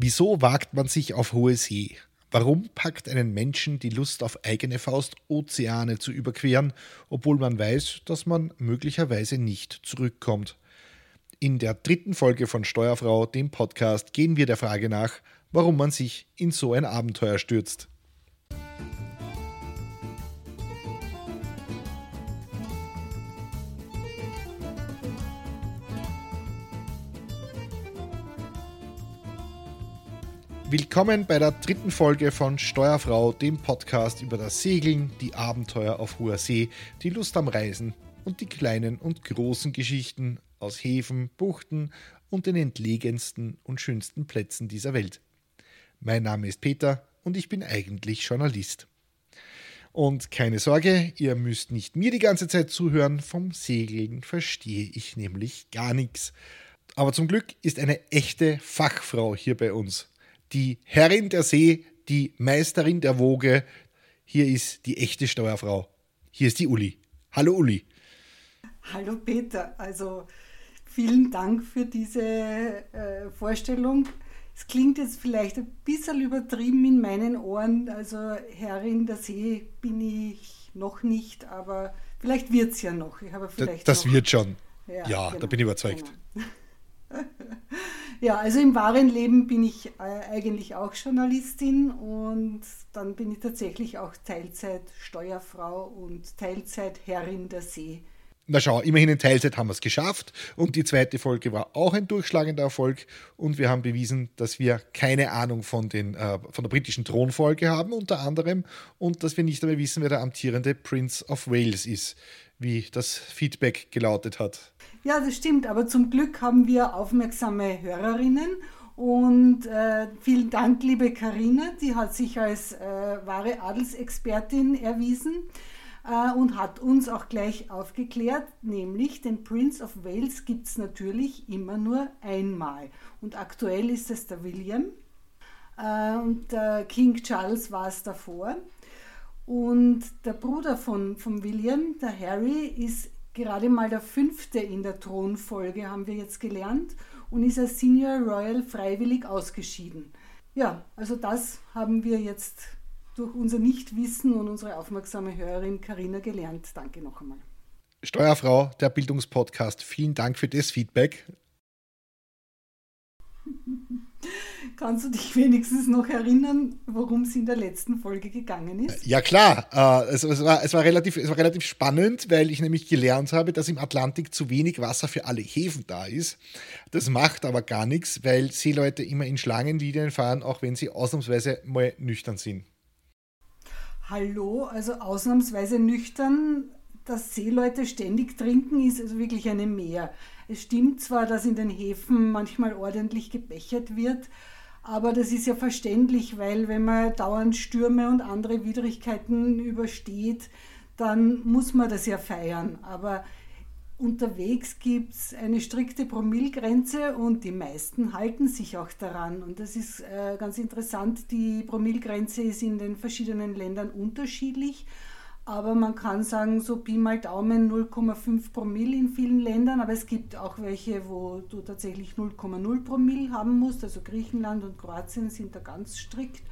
Wieso wagt man sich auf hohe See? Warum packt einen Menschen die Lust auf eigene Faust, Ozeane zu überqueren, obwohl man weiß, dass man möglicherweise nicht zurückkommt? In der dritten Folge von Steuerfrau, dem Podcast, gehen wir der Frage nach, warum man sich in so ein Abenteuer stürzt. Willkommen bei der dritten Folge von Steuerfrau, dem Podcast über das Segeln, die Abenteuer auf hoher See, die Lust am Reisen und die kleinen und großen Geschichten aus Häfen, Buchten und den entlegensten und schönsten Plätzen dieser Welt. Mein Name ist Peter und ich bin eigentlich Journalist. Und keine Sorge, ihr müsst nicht mir die ganze Zeit zuhören, vom Segeln verstehe ich nämlich gar nichts. Aber zum Glück ist eine echte Fachfrau hier bei uns die Herrin der See, die Meisterin der Woge. Hier ist die echte Steuerfrau. Hier ist die Uli. Hallo Uli. Hallo Peter. Also vielen Dank für diese äh, Vorstellung. Es klingt jetzt vielleicht ein bisschen übertrieben in meinen Ohren. Also Herrin der See bin ich noch nicht, aber vielleicht wird es ja noch. Ich habe vielleicht das, das wird schon. Ja, ja genau, da bin ich überzeugt. Genau. Ja, also im wahren Leben bin ich äh, eigentlich auch Journalistin und dann bin ich tatsächlich auch Teilzeit Steuerfrau und Teilzeit Herrin der See. Na schau, immerhin in Teilzeit haben wir es geschafft und die zweite Folge war auch ein durchschlagender Erfolg und wir haben bewiesen, dass wir keine Ahnung von, den, äh, von der britischen Thronfolge haben unter anderem und dass wir nicht einmal wissen, wer der amtierende Prince of Wales ist, wie das Feedback gelautet hat. Ja, das stimmt, aber zum Glück haben wir aufmerksame Hörerinnen und äh, vielen Dank, liebe Karina, die hat sich als äh, wahre Adelsexpertin erwiesen äh, und hat uns auch gleich aufgeklärt, nämlich den Prince of Wales gibt es natürlich immer nur einmal. Und aktuell ist es der William äh, und der King Charles war es davor. Und der Bruder von, von William, der Harry, ist gerade mal der fünfte in der Thronfolge, haben wir jetzt gelernt, und ist als Senior Royal freiwillig ausgeschieden. Ja, also das haben wir jetzt durch unser Nichtwissen und unsere aufmerksame Hörerin Karina gelernt. Danke noch einmal. Steuerfrau, der Bildungspodcast, vielen Dank für das Feedback. Kannst du dich wenigstens noch erinnern, worum es in der letzten Folge gegangen ist? Ja klar, äh, es, es, war, es, war relativ, es war relativ spannend, weil ich nämlich gelernt habe, dass im Atlantik zu wenig Wasser für alle Häfen da ist. Das macht aber gar nichts, weil Seeleute immer in Schlangenlinien fahren, auch wenn sie ausnahmsweise mal nüchtern sind. Hallo, also ausnahmsweise nüchtern, dass Seeleute ständig trinken, ist also wirklich eine Mehr. Es stimmt zwar, dass in den Häfen manchmal ordentlich gebechert wird, aber das ist ja verständlich, weil wenn man dauernd Stürme und andere Widrigkeiten übersteht, dann muss man das ja feiern. Aber unterwegs gibt es eine strikte Promillgrenze und die meisten halten sich auch daran. Und das ist äh, ganz interessant. Die Promillgrenze ist in den verschiedenen Ländern unterschiedlich. Aber man kann sagen, so Pi mal Daumen 0,5 Promille in vielen Ländern, aber es gibt auch welche, wo du tatsächlich 0,0 Promille haben musst. Also Griechenland und Kroatien sind da ganz strikt.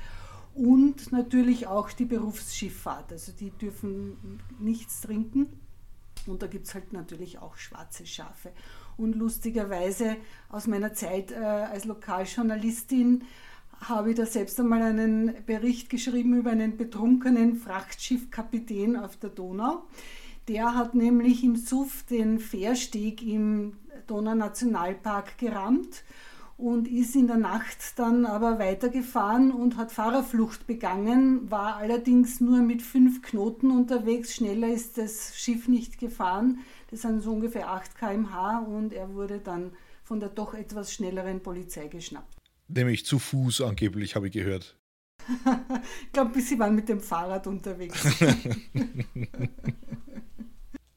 Und natürlich auch die Berufsschifffahrt, also die dürfen nichts trinken. Und da gibt es halt natürlich auch schwarze Schafe. Und lustigerweise aus meiner Zeit äh, als Lokaljournalistin habe ich da selbst einmal einen Bericht geschrieben über einen betrunkenen Frachtschiffkapitän auf der Donau. Der hat nämlich im Suff den Fährsteg im Donaunationalpark gerammt und ist in der Nacht dann aber weitergefahren und hat Fahrerflucht begangen, war allerdings nur mit fünf Knoten unterwegs. Schneller ist das Schiff nicht gefahren. Das sind so ungefähr 8 km/h und er wurde dann von der doch etwas schnelleren Polizei geschnappt. Nämlich zu Fuß angeblich, habe ich gehört. ich glaube, sie waren mit dem Fahrrad unterwegs.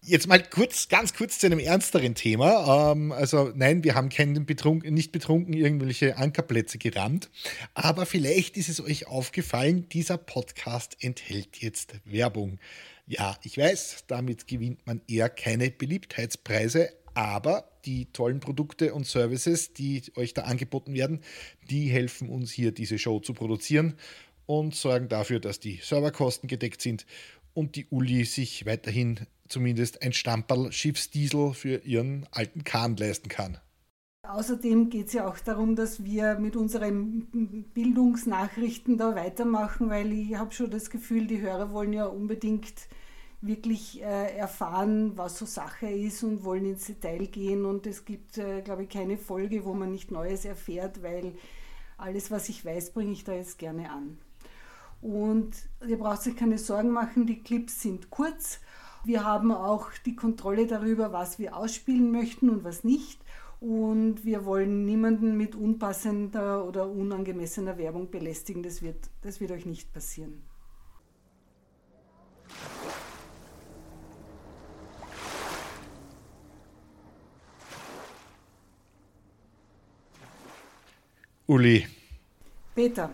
Jetzt mal kurz, ganz kurz zu einem ernsteren Thema. Ähm, also nein, wir haben keinen betrunken, nicht betrunken irgendwelche Ankerplätze gerammt. Aber vielleicht ist es euch aufgefallen, dieser Podcast enthält jetzt Werbung. Ja, ich weiß, damit gewinnt man eher keine Beliebtheitspreise, Aber die tollen Produkte und Services, die euch da angeboten werden, die helfen uns hier, diese Show zu produzieren und sorgen dafür, dass die Serverkosten gedeckt sind und die Uli sich weiterhin zumindest ein Stamperl Schiffsdiesel für ihren alten Kahn leisten kann. Außerdem geht es ja auch darum, dass wir mit unseren Bildungsnachrichten da weitermachen, weil ich habe schon das Gefühl, die Hörer wollen ja unbedingt wirklich äh, erfahren, was so Sache ist und wollen ins Detail gehen. Und es gibt, äh, glaube ich, keine Folge, wo man nicht Neues erfährt, weil alles, was ich weiß, bringe ich da jetzt gerne an. Und ihr braucht sich keine Sorgen machen, die Clips sind kurz. Wir haben auch die Kontrolle darüber, was wir ausspielen möchten und was nicht. Und wir wollen niemanden mit unpassender oder unangemessener Werbung belästigen. Das wird, das wird euch nicht passieren. Uli. Peter.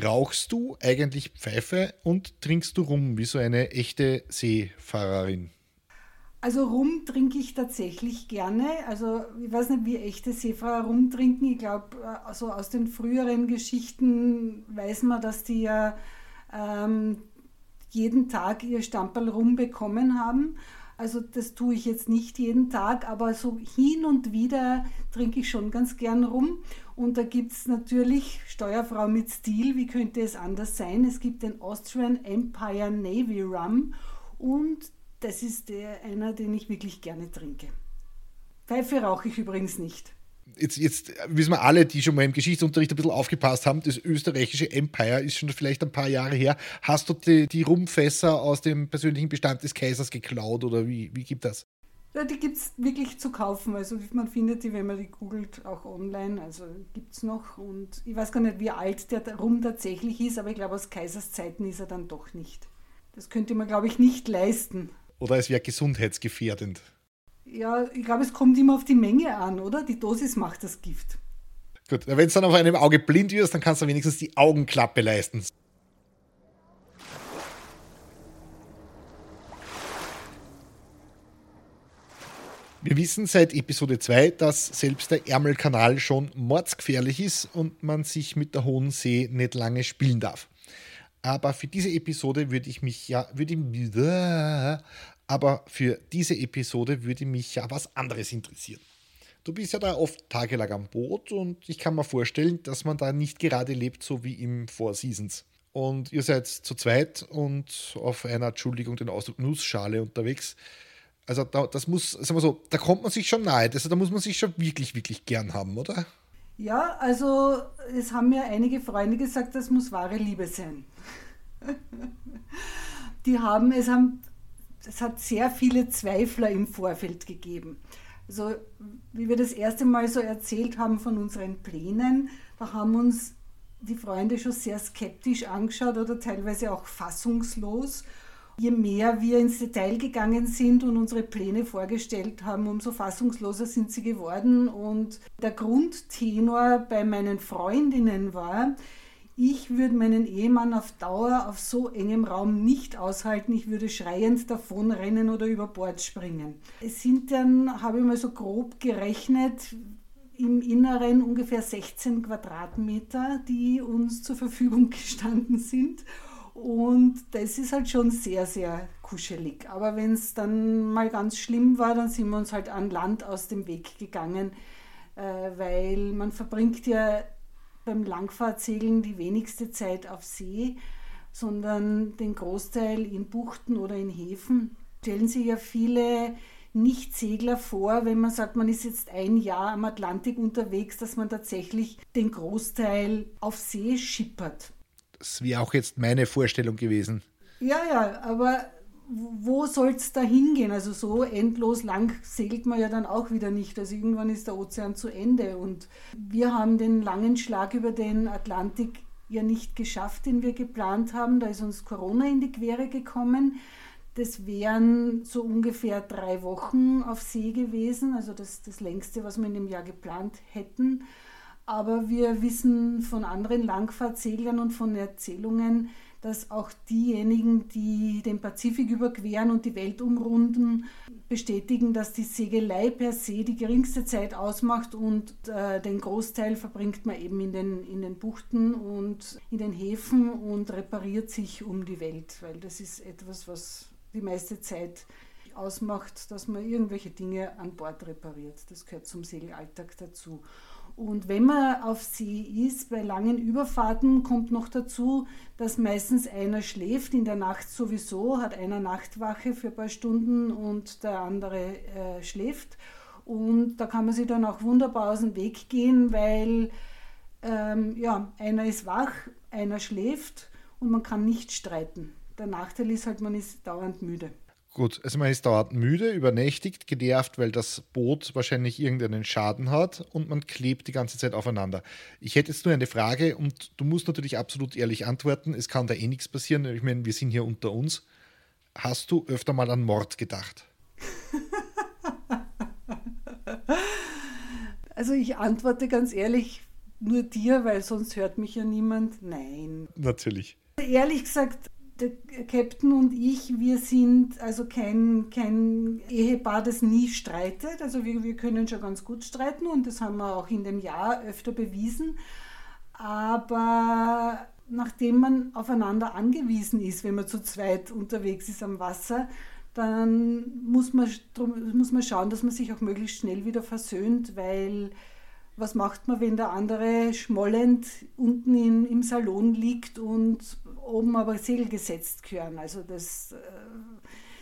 Rauchst du eigentlich Pfeife und trinkst du rum wie so eine echte Seefahrerin? Also Rum trinke ich tatsächlich gerne. Also ich weiß nicht, wie echte Seefahrer Rum trinken. Ich glaube, also aus den früheren Geschichten weiß man, dass die ja ähm, jeden Tag ihr Stamperl Rum bekommen haben. Also das tue ich jetzt nicht jeden Tag, aber so hin und wieder trinke ich schon ganz gern rum. Und da gibt es natürlich Steuerfrau mit Stil, wie könnte es anders sein? Es gibt den Austrian Empire Navy Rum und das ist der, einer, den ich wirklich gerne trinke. Pfeife rauche ich übrigens nicht jetzt, jetzt wissen wir alle, die schon mal im Geschichtsunterricht ein bisschen aufgepasst haben, das österreichische Empire ist schon vielleicht ein paar Jahre her. Hast du die, die Rumfässer aus dem persönlichen Bestand des Kaisers geklaut oder wie, wie gibt das? Ja, die gibt es wirklich zu kaufen. Also man findet die, wenn man die googelt, auch online. Also gibt es noch. Und ich weiß gar nicht, wie alt der Rum tatsächlich ist, aber ich glaube, aus Kaisers Zeiten ist er dann doch nicht. Das könnte man, glaube ich, nicht leisten. Oder es wäre gesundheitsgefährdend. Ja, ich glaube, es kommt immer auf die Menge an, oder? Die Dosis macht das Gift. Gut, wenn es dann auf einem Auge blind wirst, dann kannst du wenigstens die Augenklappe leisten. Wir wissen seit Episode 2, dass selbst der Ärmelkanal schon mordsgefährlich ist und man sich mit der Hohen See nicht lange spielen darf. Aber für diese Episode würde ich mich ja, würde ich, aber für diese Episode würde mich ja was anderes interessieren. Du bist ja da oft tagelang am Boot und ich kann mir vorstellen, dass man da nicht gerade lebt, so wie im Four Seasons. Und ihr seid zu zweit und auf einer, Entschuldigung, den Ausdruck Nussschale unterwegs. Also da, das muss, sagen wir so, da kommt man sich schon nahe. Also da muss man sich schon wirklich, wirklich gern haben, oder? Ja, also es haben mir einige Freunde gesagt, das muss wahre Liebe sein. Die haben, es haben es hat sehr viele Zweifler im Vorfeld gegeben. Also, wie wir das erste Mal so erzählt haben von unseren Plänen, da haben uns die Freunde schon sehr skeptisch angeschaut oder teilweise auch fassungslos. Je mehr wir ins Detail gegangen sind und unsere Pläne vorgestellt haben, umso fassungsloser sind sie geworden. Und der Grundtenor bei meinen Freundinnen war, ich würde meinen Ehemann auf Dauer auf so engem Raum nicht aushalten. Ich würde schreiend davonrennen oder über Bord springen. Es sind dann, habe ich mal so grob gerechnet, im Inneren ungefähr 16 Quadratmeter, die uns zur Verfügung gestanden sind. Und das ist halt schon sehr, sehr kuschelig. Aber wenn es dann mal ganz schlimm war, dann sind wir uns halt an Land aus dem Weg gegangen, äh, weil man verbringt ja beim Langfahrtsegeln die wenigste Zeit auf See, sondern den Großteil in Buchten oder in Häfen. Stellen sich ja viele Nicht-Segler vor, wenn man sagt, man ist jetzt ein Jahr am Atlantik unterwegs, dass man tatsächlich den Großteil auf See schippert. Das wäre auch jetzt meine Vorstellung gewesen. Ja, ja, aber wo soll es da hingehen? Also so endlos lang segelt man ja dann auch wieder nicht. Also irgendwann ist der Ozean zu Ende. Und wir haben den langen Schlag über den Atlantik ja nicht geschafft, den wir geplant haben. Da ist uns Corona in die Quere gekommen. Das wären so ungefähr drei Wochen auf See gewesen, also das, das längste, was wir in dem Jahr geplant hätten. Aber wir wissen von anderen Langfahrtseglern und von Erzählungen, dass auch diejenigen, die den Pazifik überqueren und die Welt umrunden, bestätigen, dass die Segelei per se die geringste Zeit ausmacht und äh, den Großteil verbringt man eben in den, in den Buchten und in den Häfen und repariert sich um die Welt, weil das ist etwas, was die meiste Zeit ausmacht, dass man irgendwelche Dinge an Bord repariert. Das gehört zum Segelalltag dazu. Und wenn man auf See ist, bei langen Überfahrten kommt noch dazu, dass meistens einer schläft, in der Nacht sowieso, hat einer Nachtwache für ein paar Stunden und der andere äh, schläft. Und da kann man sich dann auch wunderbar aus dem Weg gehen, weil ähm, ja, einer ist wach, einer schläft und man kann nicht streiten. Der Nachteil ist halt, man ist dauernd müde. Gut, also man ist dauernd müde, übernächtigt, genervt, weil das Boot wahrscheinlich irgendeinen Schaden hat und man klebt die ganze Zeit aufeinander. Ich hätte jetzt nur eine Frage und du musst natürlich absolut ehrlich antworten. Es kann da eh nichts passieren. Ich meine, wir sind hier unter uns. Hast du öfter mal an Mord gedacht? also ich antworte ganz ehrlich nur dir, weil sonst hört mich ja niemand. Nein. Natürlich. Ehrlich gesagt, der Captain und ich, wir sind also kein, kein Ehepaar, das nie streitet. Also wir, wir können schon ganz gut streiten und das haben wir auch in dem Jahr öfter bewiesen. Aber nachdem man aufeinander angewiesen ist, wenn man zu zweit unterwegs ist am Wasser, dann muss man, muss man schauen, dass man sich auch möglichst schnell wieder versöhnt, weil was macht man, wenn der andere schmollend unten in, im Salon liegt und oben aber Segel gesetzt gehören? Also das, äh,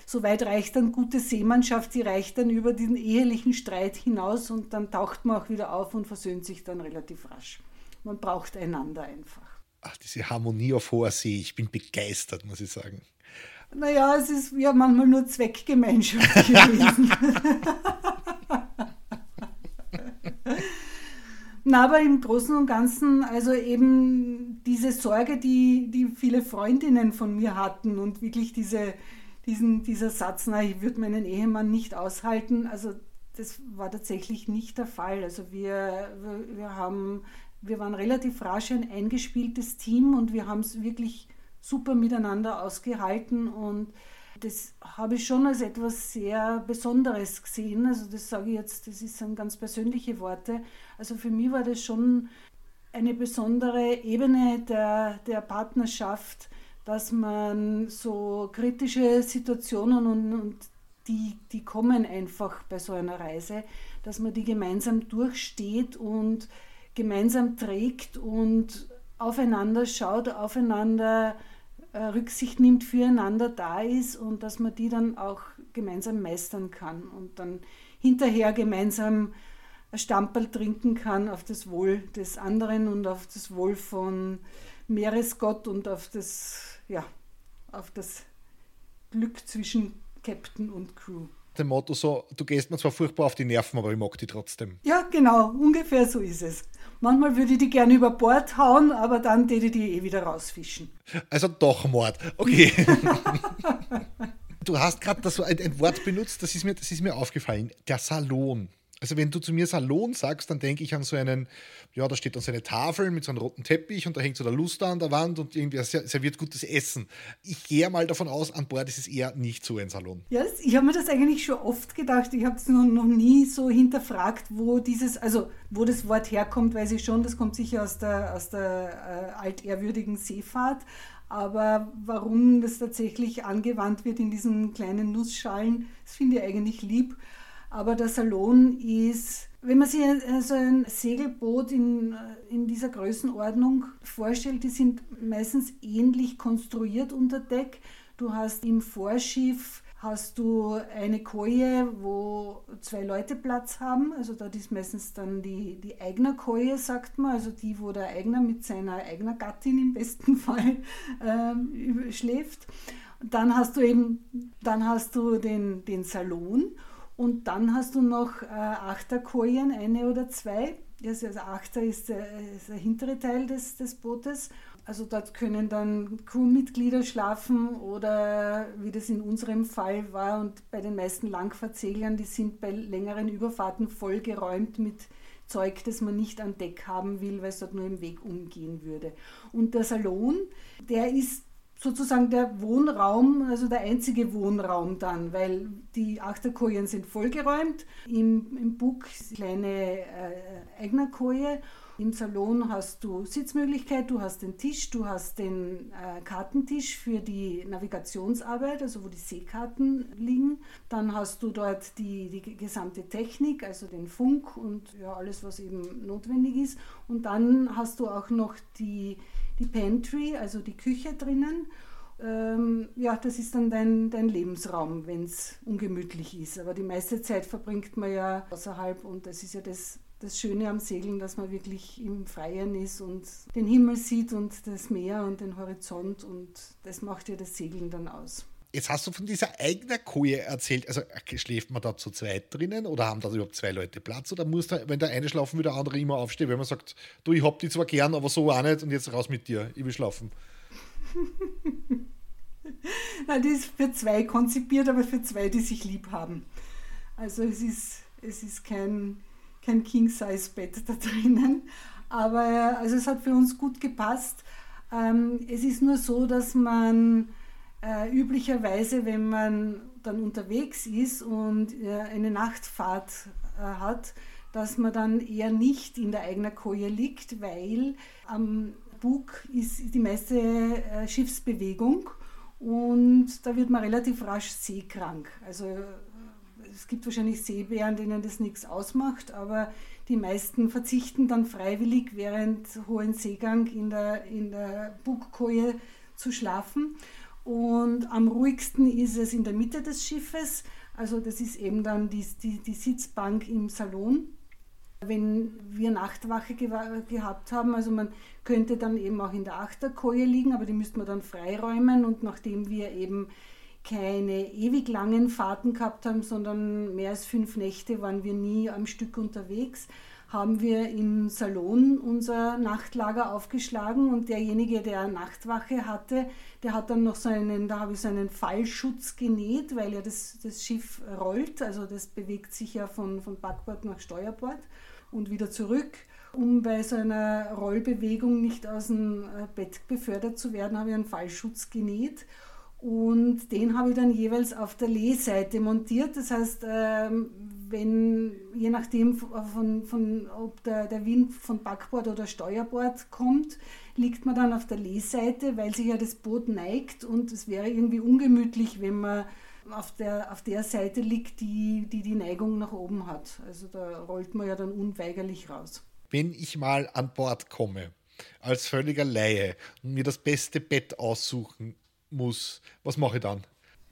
so weit reicht dann gute Seemannschaft, die reicht dann über den ehelichen Streit hinaus und dann taucht man auch wieder auf und versöhnt sich dann relativ rasch. Man braucht einander einfach. Ach, diese Harmonie auf hoher See, ich bin begeistert, muss ich sagen. Naja, es ist ja manchmal nur Zweckgemeinschaft gewesen. Na, aber im Großen und Ganzen, also eben diese Sorge, die, die viele Freundinnen von mir hatten und wirklich diese, diesen, dieser Satz, na, ich würde meinen Ehemann nicht aushalten, also das war tatsächlich nicht der Fall. Also wir, wir, haben, wir waren relativ rasch ein eingespieltes Team und wir haben es wirklich super miteinander ausgehalten und das habe ich schon als etwas sehr Besonderes gesehen. Also das sage ich jetzt, das sind ganz persönliche Worte. Also für mich war das schon eine besondere Ebene der, der Partnerschaft, dass man so kritische Situationen und, und die, die kommen einfach bei so einer Reise, dass man die gemeinsam durchsteht und gemeinsam trägt und aufeinander schaut, aufeinander Rücksicht nimmt, füreinander da ist und dass man die dann auch gemeinsam meistern kann und dann hinterher gemeinsam ein Stamperl trinken kann auf das Wohl des anderen und auf das Wohl von Meeresgott und auf das, ja, auf das Glück zwischen Captain und Crew. Dem Motto so, du gehst mir zwar furchtbar auf die Nerven, aber ich mag die trotzdem. Ja, genau, ungefähr so ist es. Manchmal würde ich die gerne über Bord hauen, aber dann täte ich die eh wieder rausfischen. Also doch Mord. Okay. du hast gerade ein, ein Wort benutzt, das ist, mir, das ist mir aufgefallen. Der Salon. Also wenn du zu mir Salon sagst, dann denke ich an so einen, ja, da steht dann so eine Tafel mit so einem roten Teppich und da hängt so der Luster an der Wand und irgendwie serviert gutes Essen. Ich gehe mal davon aus, an Bord ist es eher nicht so ein Salon. Ja, ich habe mir das eigentlich schon oft gedacht. Ich habe es noch, noch nie so hinterfragt, wo dieses, also wo das Wort herkommt, weiß ich schon, das kommt sicher aus der, aus der äh, altehrwürdigen Seefahrt. Aber warum das tatsächlich angewandt wird in diesen kleinen Nussschalen, das finde ich eigentlich lieb. Aber der Salon ist, wenn man sich so ein Segelboot in, in dieser Größenordnung vorstellt, die sind meistens ähnlich konstruiert unter Deck. Du hast im Vorschiff hast du eine Koje, wo zwei Leute Platz haben. Also dort ist meistens dann die, die Eignerkoje, sagt man, also die, wo der Eigner mit seiner eigenen Gattin im besten Fall ähm, schläft. Dann hast du eben, dann hast du den, den Salon und dann hast du noch äh, Achterkojen, eine oder zwei. Also, also Achter ist der, ist der hintere Teil des, des Bootes. Also dort können dann Crewmitglieder schlafen oder wie das in unserem Fall war und bei den meisten Langfahrtseglern, die sind bei längeren Überfahrten vollgeräumt mit Zeug, das man nicht an Deck haben will, weil es dort nur im Weg umgehen würde. Und der Salon, der ist sozusagen der Wohnraum, also der einzige Wohnraum dann, weil die Achterkojen sind vollgeräumt. Im, im Bug kleine äh, Eignerkoje im Salon hast du Sitzmöglichkeit, du hast den Tisch, du hast den äh, Kartentisch für die Navigationsarbeit, also wo die Seekarten liegen. Dann hast du dort die, die gesamte Technik, also den Funk und ja, alles, was eben notwendig ist. Und dann hast du auch noch die, die Pantry, also die Küche drinnen. Ähm, ja, das ist dann dein, dein Lebensraum, wenn es ungemütlich ist. Aber die meiste Zeit verbringt man ja außerhalb und das ist ja das das Schöne am Segeln, dass man wirklich im Freien ist und den Himmel sieht und das Meer und den Horizont und das macht ja das Segeln dann aus. Jetzt hast du von dieser eigenen Koje erzählt. Also schläft man da zu zweit drinnen oder haben da überhaupt zwei Leute Platz? Oder muss da, wenn der eine schlafen will, der andere immer aufstehen, wenn man sagt, du, ich hab die zwar gern, aber so auch nicht und jetzt raus mit dir, ich will schlafen. Nein, die ist für zwei konzipiert, aber für zwei, die sich lieb haben. Also es ist, es ist kein, kein King-Size-Bett da drinnen. Aber also es hat für uns gut gepasst. Ähm, es ist nur so, dass man äh, üblicherweise, wenn man dann unterwegs ist und äh, eine Nachtfahrt äh, hat, dass man dann eher nicht in der eigenen Koje liegt, weil am Bug ist die meiste äh, Schiffsbewegung und da wird man relativ rasch seekrank. Also es gibt wahrscheinlich Seebären, denen das nichts ausmacht, aber die meisten verzichten dann freiwillig während hohen Seegang in der, in der Bugkoje zu schlafen. Und am ruhigsten ist es in der Mitte des Schiffes. Also das ist eben dann die, die, die Sitzbank im Salon. Wenn wir Nachtwache gehabt haben, also man könnte dann eben auch in der Achterkoje liegen, aber die müsste man dann freiräumen und nachdem wir eben keine ewig langen Fahrten gehabt haben, sondern mehr als fünf Nächte waren wir nie am Stück unterwegs, haben wir im Salon unser Nachtlager aufgeschlagen und derjenige, der Nachtwache hatte, der hat dann noch so einen, da habe ich so einen Fallschutz genäht, weil ja das, das Schiff rollt, also das bewegt sich ja von, von Backbord nach Steuerbord und wieder zurück. Um bei so einer Rollbewegung nicht aus dem äh, Bett befördert zu werden, habe ich einen Fallschutz genäht und den habe ich dann jeweils auf der Lehseite montiert. Das heißt, ähm, wenn, je nachdem, von, von, ob der, der Wind von Backbord oder Steuerbord kommt, liegt man dann auf der Lehseite, weil sich ja das Boot neigt und es wäre irgendwie ungemütlich, wenn man auf der, auf der Seite liegt, die, die die Neigung nach oben hat. Also da rollt man ja dann unweigerlich raus. Wenn ich mal an Bord komme, als völliger Laie und mir das beste Bett aussuchen muss, was mache ich dann?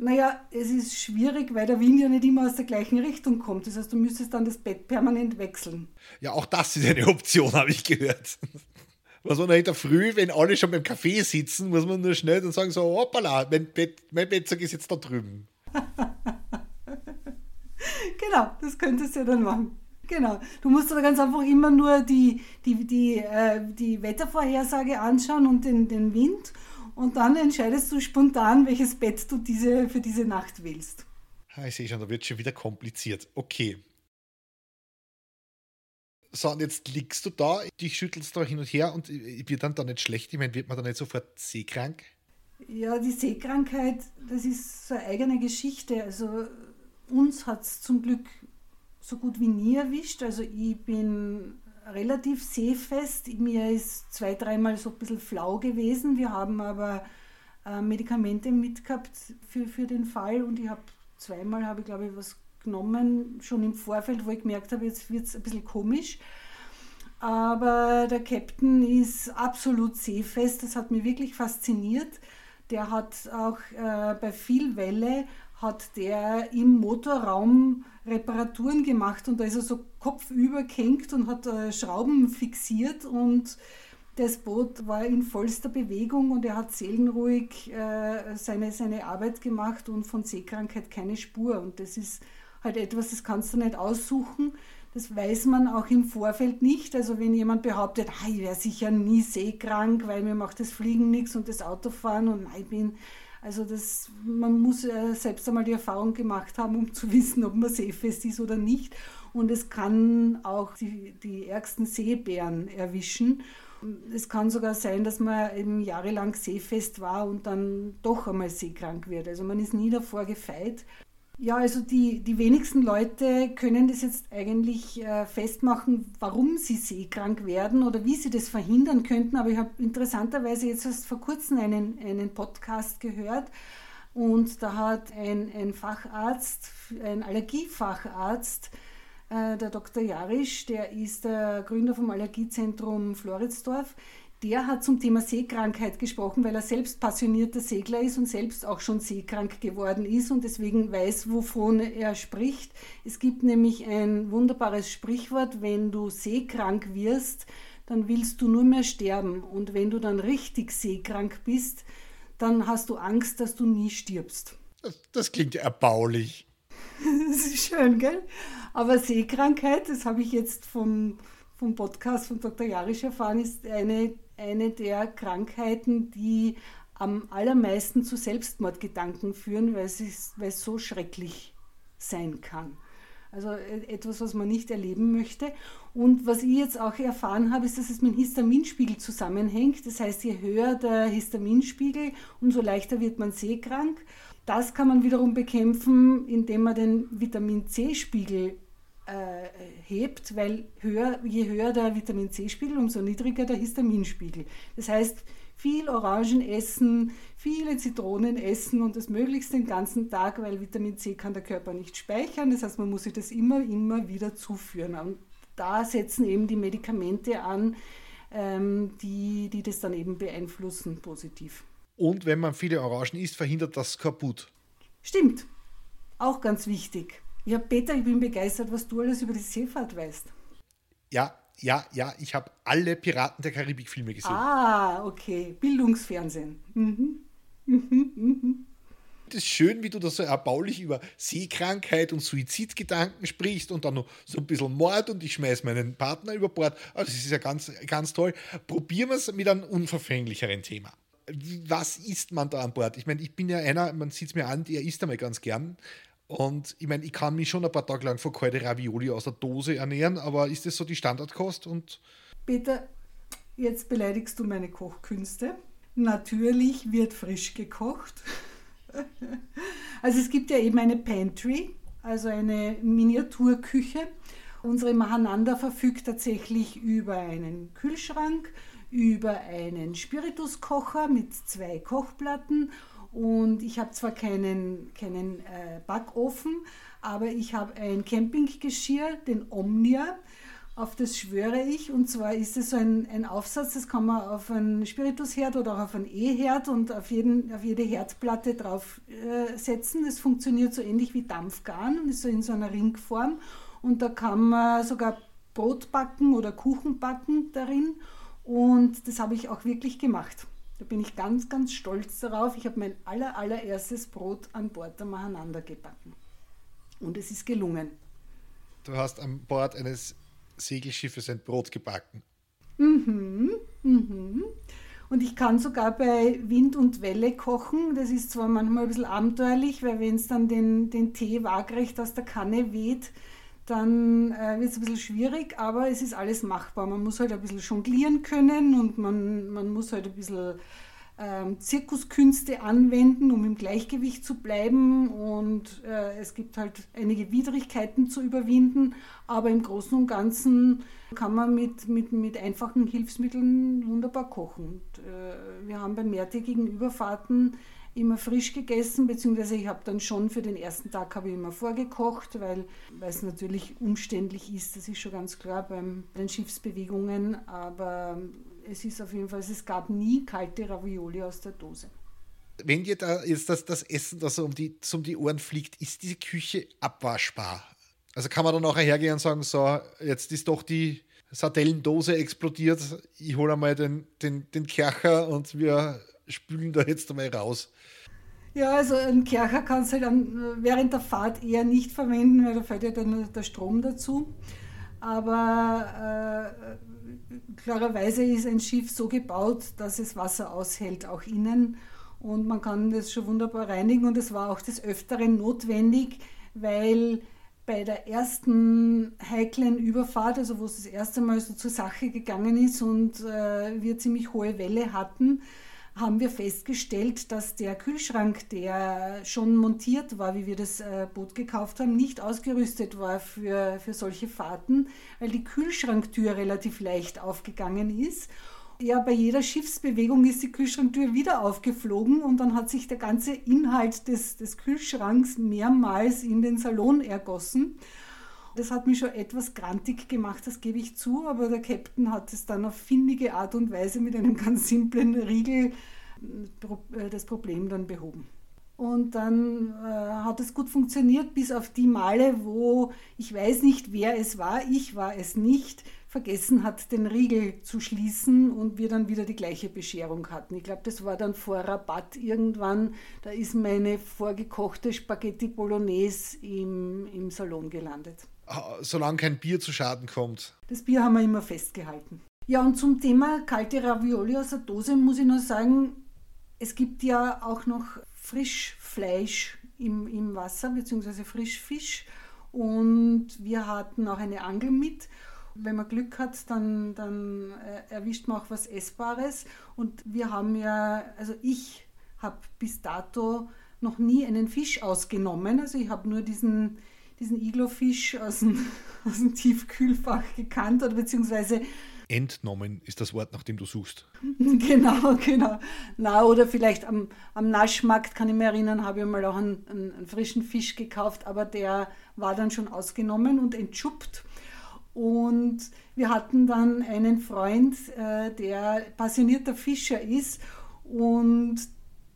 Naja, es ist schwierig, weil der Wind ja nicht immer aus der gleichen Richtung kommt. Das heißt, du müsstest dann das Bett permanent wechseln. Ja, auch das ist eine Option, habe ich gehört. Was man in der Früh, wenn alle schon beim Café sitzen, muss man nur schnell dann sagen: so, hoppala, mein, Bett, mein Bettzeug ist jetzt da drüben. genau, das könntest du ja dann machen. Genau. Du musst aber ganz einfach immer nur die, die, die, äh, die Wettervorhersage anschauen und den, den Wind und dann entscheidest du spontan, welches Bett du diese, für diese Nacht willst. Ah, ich sehe schon, da wird schon wieder kompliziert. Okay. So, und jetzt liegst du da, dich schüttelst da hin und her und wird dann da nicht schlecht? Ich meine, wird man da nicht sofort seekrank? Ja, die Seekrankheit, das ist so eine eigene Geschichte. Also uns hat es zum Glück so gut wie nie erwischt. Also ich bin relativ seefest. Mir ist zwei, dreimal so ein bisschen flau gewesen. Wir haben aber äh, Medikamente mitgehabt für, für den Fall und ich habe zweimal, habe ich glaube ich, was genommen, schon im Vorfeld, wo ich gemerkt habe, jetzt wird es ein bisschen komisch. Aber der Captain ist absolut seefest, das hat mich wirklich fasziniert. Der hat auch äh, bei viel Welle hat der im Motorraum Reparaturen gemacht und da ist er so kopfüber gehängt und hat äh, Schrauben fixiert und das Boot war in vollster Bewegung und er hat seelenruhig äh, seine, seine Arbeit gemacht und von Seekrankheit keine Spur. Und das ist halt etwas, das kannst du nicht aussuchen. Das weiß man auch im Vorfeld nicht. Also wenn jemand behauptet, ah, ich wäre sicher nie seekrank, weil mir macht das Fliegen nichts und das Autofahren und ich bin also das, man muss selbst einmal die Erfahrung gemacht haben, um zu wissen, ob man seefest ist oder nicht. Und es kann auch die, die ärgsten Seebären erwischen. Es kann sogar sein, dass man eben jahrelang seefest war und dann doch einmal seekrank wird. Also man ist nie davor gefeit. Ja, also die, die wenigsten Leute können das jetzt eigentlich äh, festmachen, warum sie seekrank werden oder wie sie das verhindern könnten. Aber ich habe interessanterweise jetzt erst vor kurzem einen, einen Podcast gehört und da hat ein, ein Facharzt, ein Allergiefacharzt, äh, der Dr. Jarisch, der ist der Gründer vom Allergiezentrum Floridsdorf, der hat zum Thema Seekrankheit gesprochen, weil er selbst passionierter Segler ist und selbst auch schon seekrank geworden ist und deswegen weiß, wovon er spricht. Es gibt nämlich ein wunderbares Sprichwort, wenn du seekrank wirst, dann willst du nur mehr sterben und wenn du dann richtig seekrank bist, dann hast du Angst, dass du nie stirbst. Das, das klingt erbaulich. das ist schön, gell? Aber Seekrankheit, das habe ich jetzt vom, vom Podcast von Dr. Jarisch erfahren, ist eine eine der Krankheiten, die am allermeisten zu Selbstmordgedanken führen, weil es, weil es so schrecklich sein kann. Also äh, etwas, was man nicht erleben möchte. Und was ich jetzt auch erfahren habe, ist, dass es mit dem Histaminspiegel zusammenhängt. Das heißt, je höher der Histaminspiegel, umso leichter wird man seekrank. Das kann man wiederum bekämpfen, indem man den Vitamin C-Spiegel äh, hebt, weil höher, je höher der Vitamin C-Spiegel, umso niedriger der Histaminspiegel. Das heißt, viel Orangen essen, viele Zitronen essen und das möglichst den ganzen Tag, weil Vitamin C kann der Körper nicht speichern. Das heißt, man muss sich das immer, immer wieder zuführen. Und da setzen eben die Medikamente an, ähm, die, die das dann eben beeinflussen positiv. Und wenn man viele Orangen isst, verhindert das kaputt. Stimmt. Auch ganz wichtig. Ja, Peter, ich bin begeistert, was du alles über die Seefahrt weißt. Ja, ja, ja, ich habe alle Piraten der Karibik-Filme gesehen. Ah, okay. Bildungsfernsehen. Mhm. Mhm, mhm. Das ist schön, wie du da so erbaulich über Seekrankheit und Suizidgedanken sprichst und dann noch so ein bisschen Mord und ich schmeiße meinen Partner über Bord. Also das ist ja ganz, ganz toll. Probieren wir es mit einem unverfänglicheren Thema. Was isst man da an Bord? Ich meine, ich bin ja einer, man sieht es mir an, der isst einmal ganz gern. Und ich meine, ich kann mich schon ein paar Tage lang von kalte Ravioli aus der Dose ernähren, aber ist das so die Standardkost? Und Peter, jetzt beleidigst du meine Kochkünste. Natürlich wird frisch gekocht. also es gibt ja eben eine Pantry, also eine Miniaturküche. Unsere Mahananda verfügt tatsächlich über einen Kühlschrank, über einen Spirituskocher mit zwei Kochplatten und ich habe zwar keinen, keinen äh, Backofen, aber ich habe ein Campinggeschirr, den Omnia. Auf das schwöre ich. Und zwar ist es so ein, ein Aufsatz, das kann man auf einen Spiritusherd oder auch auf einen E-Herd und auf, jeden, auf jede Herdplatte drauf äh. Das funktioniert so ähnlich wie Dampfgarn und ist so in so einer Ringform. Und da kann man sogar Brot backen oder Kuchen backen darin. Und das habe ich auch wirklich gemacht. Da bin ich ganz, ganz stolz darauf. Ich habe mein aller, allererstes Brot an Bord der Mahananda gebacken. Und es ist gelungen. Du hast an Bord eines Segelschiffes ein Brot gebacken. Mhm, mhm. Und ich kann sogar bei Wind und Welle kochen. Das ist zwar manchmal ein bisschen abenteuerlich, weil wenn es dann den, den Tee waagrecht aus der Kanne weht, dann äh, wird es ein bisschen schwierig, aber es ist alles machbar. Man muss halt ein bisschen jonglieren können und man, man muss halt ein bisschen ähm, Zirkuskünste anwenden, um im Gleichgewicht zu bleiben. Und äh, es gibt halt einige Widrigkeiten zu überwinden, aber im Großen und Ganzen kann man mit, mit, mit einfachen Hilfsmitteln wunderbar kochen. Und, äh, wir haben bei mehrtägigen Überfahrten immer frisch gegessen, beziehungsweise ich habe dann schon für den ersten Tag habe ich immer vorgekocht, weil, es natürlich umständlich ist, das ist schon ganz klar bei den Schiffsbewegungen, aber es ist auf jeden Fall, es gab nie kalte Ravioli aus der Dose. Wenn dir da jetzt das, das Essen da so um die, um die Ohren fliegt, ist diese Küche abwaschbar? Also kann man dann auch hergehen und sagen, so, jetzt ist doch die Sardellendose explodiert, ich hole einmal den, den, den Kercher und wir spülen da jetzt einmal raus. Ja, also einen Kercher kannst du halt während der Fahrt eher nicht verwenden, weil da fällt ja dann der Strom dazu. Aber äh, klarerweise ist ein Schiff so gebaut, dass es Wasser aushält, auch innen. Und man kann das schon wunderbar reinigen. Und es war auch des Öfteren notwendig, weil bei der ersten heiklen Überfahrt, also wo es das erste Mal so zur Sache gegangen ist und äh, wir ziemlich hohe Welle hatten, haben wir festgestellt, dass der Kühlschrank, der schon montiert war, wie wir das äh, Boot gekauft haben, nicht ausgerüstet war für, für solche Fahrten, weil die Kühlschranktür relativ leicht aufgegangen ist. Ja, bei jeder Schiffsbewegung ist die Kühlschranktür wieder aufgeflogen und dann hat sich der ganze Inhalt des, des Kühlschranks mehrmals in den Salon ergossen. Das hat mich schon etwas grantig gemacht, das gebe ich zu, aber der Captain hat es dann auf findige Art und Weise mit einem ganz simplen Riegel äh, das Problem dann behoben. Und dann äh, hat es gut funktioniert, bis auf die Male, wo ich weiß nicht, wer es war, ich war es nicht, vergessen hat, den Riegel zu schließen und wir dann wieder die gleiche Bescherung hatten. Ich glaube, das war dann vor Rabatt irgendwann. Da ist meine vorgekochte Spaghetti Bolognese im, im Salon gelandet. Ah, solange kein Bier zu Schaden kommt. Das Bier haben wir immer festgehalten. Ja, und zum Thema kalte Ravioli aus der Dose muss ich nur sagen, es gibt ja auch noch Frischfleisch im, im Wasser, beziehungsweise Frischfisch. Und wir hatten auch eine Angel mit. Wenn man Glück hat, dann, dann äh, erwischt man auch was Essbares. Und wir haben ja, also ich habe bis dato noch nie einen Fisch ausgenommen. Also ich habe nur diesen diesen Iglofisch aus dem, aus dem Tiefkühlfach gekannt oder beziehungsweise entnommen ist das Wort, nach dem du suchst. Genau, genau. Na, oder vielleicht am, am Naschmarkt, kann ich mich erinnern, habe ich mal auch einen, einen, frischen Fisch gekauft, aber der war dann schon ausgenommen und entschuppt. Und wir hatten dann einen Freund, äh, der passionierter Fischer ist und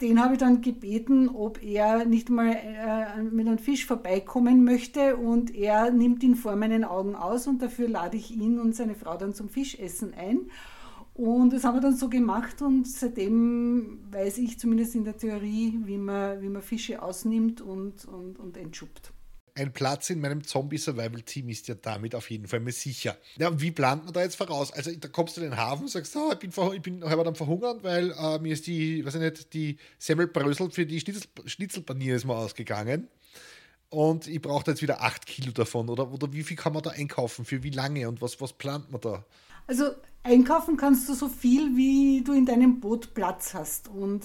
den habe ich dann gebeten, ob er nicht mal äh, mit einem Fisch vorbeikommen möchte und er nimmt ihn vor meinen Augen aus und dafür lade ich ihn und seine Frau dann zum Fischessen ein. Und das haben wir dann so gemacht und seitdem weiß ich zumindest in der Theorie, wie man, wie man Fische ausnimmt und, und, und entschuppt ein Platz in meinem Zombie-Survival-Team ist ja damit auf jeden Fall mir sicher. Ja, wie plant man da jetzt voraus? Also da kommst du in den Hafen und sagst, oh, ich bin, ich bin habe dann verhungert, weil äh, mir ist die, weiß ich nicht, die Semmelbrösel für die Schnitzel, Schnitzelpanier ist mal ausgegangen. Und ich brauche jetzt wieder acht Kilo davon. Oder, oder wie viel kann man da einkaufen? Für wie lange? Und was, was plant man da? Also einkaufen kannst du so viel, wie du in deinem Boot Platz hast. Und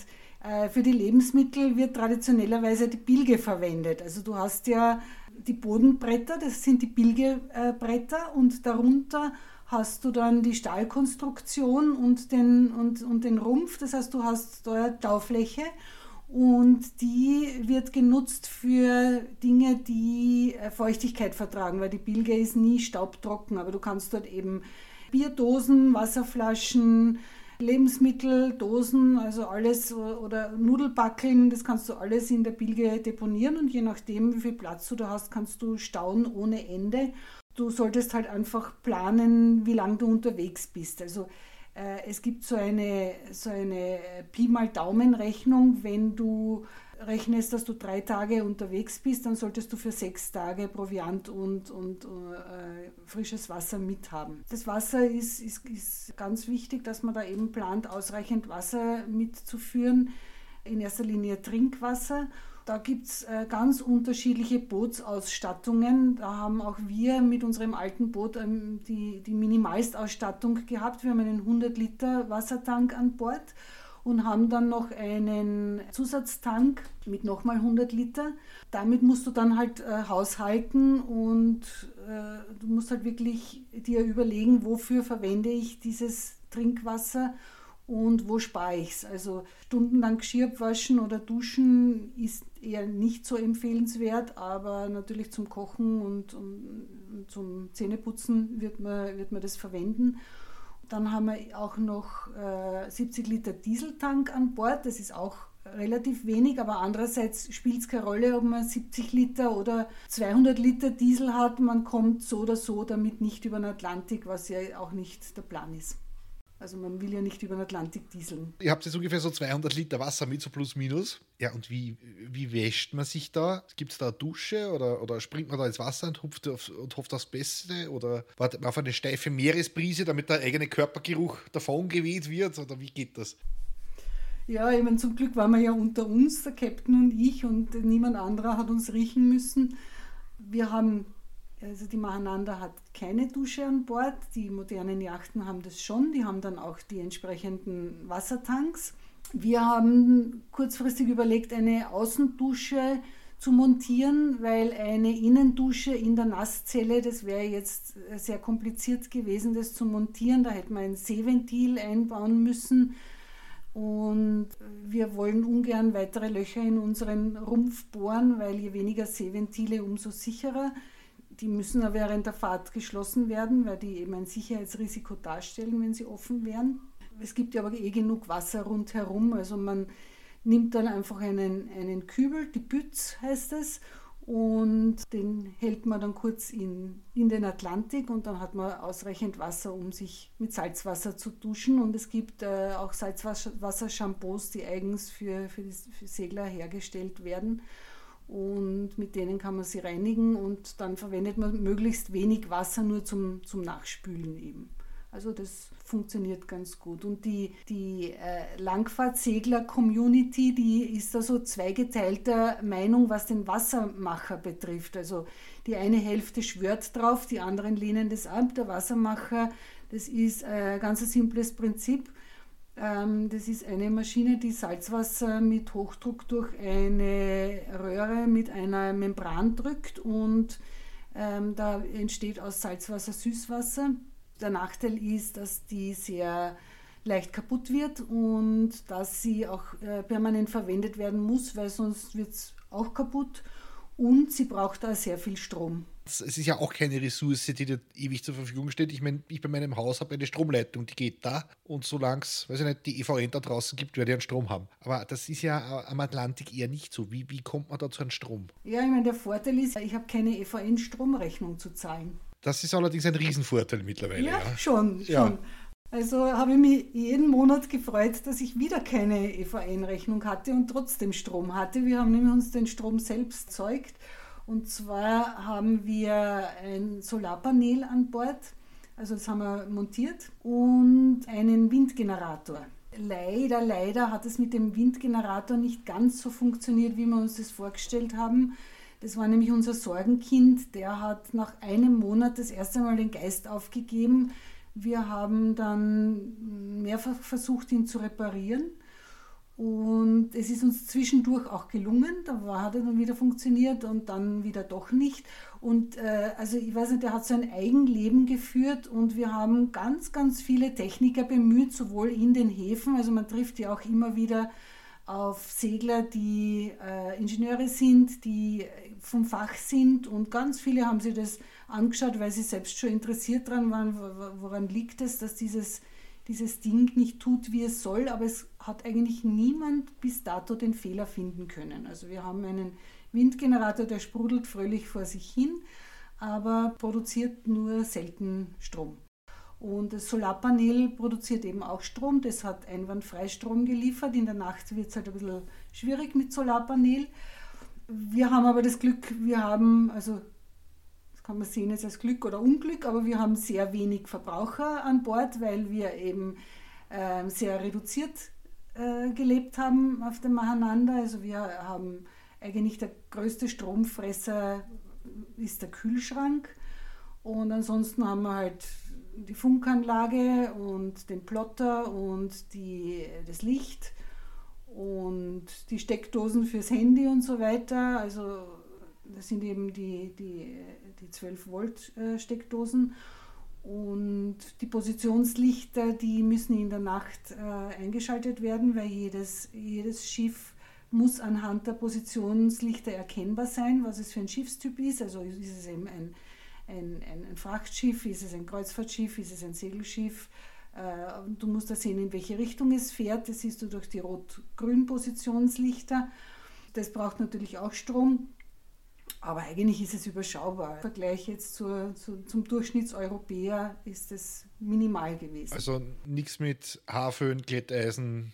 für die Lebensmittel wird traditionellerweise die Bilge verwendet. Also du hast ja die Bodenbretter, das sind die Bilgebretter und darunter hast du dann die Stahlkonstruktion und den, und, und den Rumpf. Das heißt, du hast da Taufläche und die wird genutzt für Dinge, die äh, Feuchtigkeit vertragen, weil die Bilge ist nie staubtrocken, aber du kannst dort eben Bierdosen, Wasserflaschen, Lebensmittel, Dosen, also alles oder Nudelbackeln, das kannst du alles in der Bilge deponieren und je nachdem, wie viel Platz du da hast, kannst du stauen ohne Ende. Du solltest halt einfach planen, wie lange du unterwegs bist. Also äh, es gibt so eine, so eine Pi mal Daumen-Rechnung, wenn du rechnest, dass du drei Tage unterwegs bist, dann solltest du für sechs Tage Proviant und, und äh, frisches Wasser mithaben. Das Wasser ist, ist, ist ganz wichtig, dass man da eben plant, ausreichend Wasser mitzuführen. In erster Linie Trinkwasser. Da gibt es äh, ganz unterschiedliche Bootsausstattungen. Da haben auch wir mit unserem alten Boot ähm, die, die Minimalstausstattung gehabt. Wir haben einen 100 Liter Wassertank an Bord und haben dann noch einen Zusatztank mit nochmal 100 Liter. Damit musst du dann halt äh, haushalten und äh, du musst halt wirklich dir überlegen, wofür verwende ich dieses Trinkwasser und wo spare ich es. Also stundenlang Geschirr waschen oder duschen ist eher nicht so empfehlenswert, aber natürlich zum Kochen und, und, und zum Zähneputzen wird man, wird man das verwenden. Dann haben wir auch noch äh, 70 Liter Dieseltank an Bord. Das ist auch relativ wenig, aber andererseits spielt es keine Rolle, ob man 70 Liter oder 200 Liter Diesel hat. Man kommt so oder so damit nicht über den Atlantik, was ja auch nicht der Plan ist. Also man will ja nicht über den Atlantik dieseln. Ihr habt jetzt ungefähr so 200 Liter Wasser mit, so plus minus. Ja, und wie, wie wäscht man sich da? Gibt es da eine Dusche oder, oder springt man da ins Wasser und hofft, auf, und hofft das Beste? Oder wartet man auf eine steife Meeresbrise, damit der eigene Körpergeruch davon geweht wird? Oder wie geht das? Ja, ich meine, zum Glück waren wir ja unter uns, der Captain und ich, und niemand anderer hat uns riechen müssen. Wir haben Also die Mahananda hat keine Dusche an Bord. Die modernen Yachten haben das schon. Die haben dann auch die entsprechenden Wassertanks. Wir haben kurzfristig überlegt, eine Außendusche zu montieren, weil eine Innendusche in der Nasszelle, das wäre jetzt sehr kompliziert gewesen, das zu montieren. Da hätte man ein Seeventil einbauen müssen. Und wir wollen ungern weitere Löcher in unseren Rumpf bohren, weil je weniger Seeventile, umso sicherer. Die müssen ja während der Fahrt geschlossen werden, weil die eben ein Sicherheitsrisiko darstellen, wenn sie offen wären. Es gibt ja aber eh genug Wasser rundherum, also man nimmt dann einfach einen, einen Kübel, die Bütz heißt es, und den hält man dann kurz in, in den Atlantik und dann hat man ausreichend Wasser, um sich mit Salzwasser zu duschen. Und es gibt äh, auch Salzwasser-Shampoos, die eigens für, für, die, für Segler hergestellt werden und mit denen kann man sie reinigen und dann verwendet man möglichst wenig Wasser nur zum, zum Nachspülen eben. Also das funktioniert ganz gut. Und die, die äh, Langfahrtsegler-Community, die ist da so zweigeteilter Meinung, was den Wassermacher betrifft. Also die eine Hälfte schwört drauf, die anderen lehnen das ab. Der Wassermacher, das ist ein äh, ganz ein simples Prinzip. Ähm, das ist eine Maschine, die Salzwasser mit Hochdruck durch eine Röhre mit einer Membran drückt und ähm, da entsteht aus Salzwasser Süßwasser. Der Nachteil ist, dass die sehr leicht kaputt wird und dass sie auch äh, permanent verwendet werden muss, weil sonst wird es auch kaputt und sie braucht da sehr viel Strom. Es ist ja auch keine Ressource, die dir ewig zur Verfügung steht. Ich meine, ich bei meinem Haus habe eine Stromleitung, die geht da und solange es, weiß ich nicht, die EVN da draußen gibt, werde ich einen Strom haben. Aber das ist ja am Atlantik eher nicht so. Wie, wie kommt man da zu einem Strom? Ja, ich meine, der Vorteil ist, ich habe keine EVN-Stromrechnung zu zahlen. Das ist allerdings ein Riesenvorteil mittlerweile. Ja, ja. schon. Ja. schon. Also habe ich mich jeden Monat gefreut, dass ich wieder keine EVN-Rechnung hatte und trotzdem Strom hatte. Wir haben nämlich uns den Strom selbst erzeugt. Und zwar haben wir ein Solarpanel an Bord, also das haben wir montiert, und einen Windgenerator. Leider, leider hat es mit dem Windgenerator nicht ganz so funktioniert, wie wir uns das vorgestellt haben. Das war nämlich unser Sorgenkind, der hat nach einem Monat das erste Mal den Geist aufgegeben. Wir haben dann mehrfach versucht, ihn zu reparieren. Und es ist uns zwischendurch auch gelungen, da hat er dann wieder funktioniert und dann wieder doch nicht. Und äh, also ich weiß nicht, der hat so ein Eigenleben geführt und wir haben ganz, ganz viele Techniker bemüht, sowohl in den Häfen, also man trifft ja auch immer wieder auf Segler, die äh, Ingenieure sind, die vom Fach sind und ganz viele haben sich das angeschaut, weil sie selbst schon interessiert daran waren, woran liegt es, dass dieses, dieses Ding nicht tut, wie es soll, aber es hat eigentlich niemand bis dato den Fehler finden können. Also wir haben einen Windgenerator, der sprudelt fröhlich vor sich hin, aber produziert nur selten Strom. Und das Solarpanel produziert eben auch Strom, das hat einwandfrei Strom geliefert. In der Nacht wird es halt ein bisschen schwierig mit Solarpanel. Wir haben aber das Glück, wir haben, also kann man sehen jetzt als Glück oder Unglück, aber wir haben sehr wenig Verbraucher an Bord, weil wir eben äh, sehr reduziert äh, gelebt haben auf dem Mahananda. Also wir haben eigentlich der größte Stromfresser ist der Kühlschrank. Und ansonsten haben wir halt die Funkanlage und den Plotter und die, das Licht und die Steckdosen fürs Handy und so weiter. Also das sind eben die, die, die 12 Volt äh, Steckdosen. Und die Positionslichter, die müssen in der Nacht äh, eingeschaltet werden, weil jedes, jedes Schiff muss anhand der Positionslichter erkennbar sein, was es für ein Schiffstyp ist. Also ist es eben ein ein, ein, ein Frachtschiff, ist es ein Kreuzfahrtschiff, ist es ein Segelschiff. Äh, du musst da sehen, in welche Richtung es fährt. Das siehst du durch die Rot-Grün-Positionslichter. Das braucht natürlich auch Strom. Aber eigentlich ist es überschaubar. Im Vergleich jetzt zur, zu, zum Durchschnittseuropäer ist es minimal gewesen. Also nichts mit Haarföhn, Glätteisen,